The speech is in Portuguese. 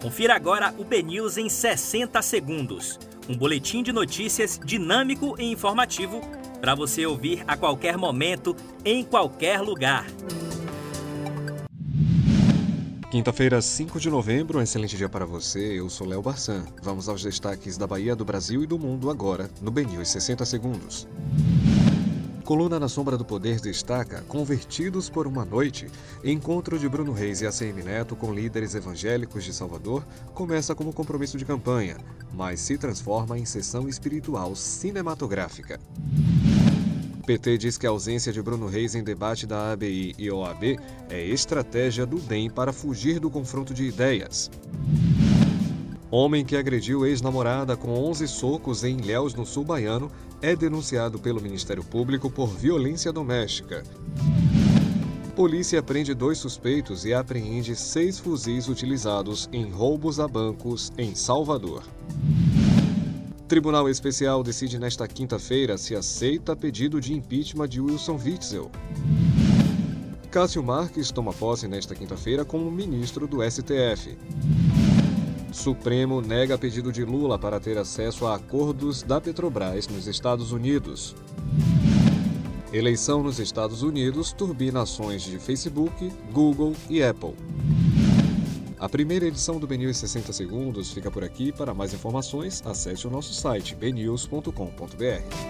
Confira agora o BNews em 60 segundos. Um boletim de notícias dinâmico e informativo para você ouvir a qualquer momento, em qualquer lugar. Quinta-feira, 5 de novembro, um excelente dia para você. Eu sou Léo Barçan. Vamos aos destaques da Bahia, do Brasil e do mundo agora, no BNews 60 segundos. Coluna na Sombra do Poder destaca Convertidos por uma Noite. Encontro de Bruno Reis e ACM Neto com líderes evangélicos de Salvador começa como compromisso de campanha, mas se transforma em sessão espiritual cinematográfica. PT diz que a ausência de Bruno Reis em debate da ABI e OAB é estratégia do DEM para fugir do confronto de ideias. Homem que agrediu ex-namorada com 11 socos em Ilhéus, no sul baiano, é denunciado pelo Ministério Público por violência doméstica. Polícia prende dois suspeitos e apreende seis fuzis utilizados em roubos a bancos em Salvador. Tribunal Especial decide nesta quinta-feira se aceita pedido de impeachment de Wilson Witzel. Cássio Marques toma posse nesta quinta-feira como ministro do STF. Supremo nega pedido de Lula para ter acesso a acordos da Petrobras nos Estados Unidos. Eleição nos Estados Unidos turbina ações de Facebook, Google e Apple. A primeira edição do BNews 60 Segundos fica por aqui. Para mais informações, acesse o nosso site bnews.com.br.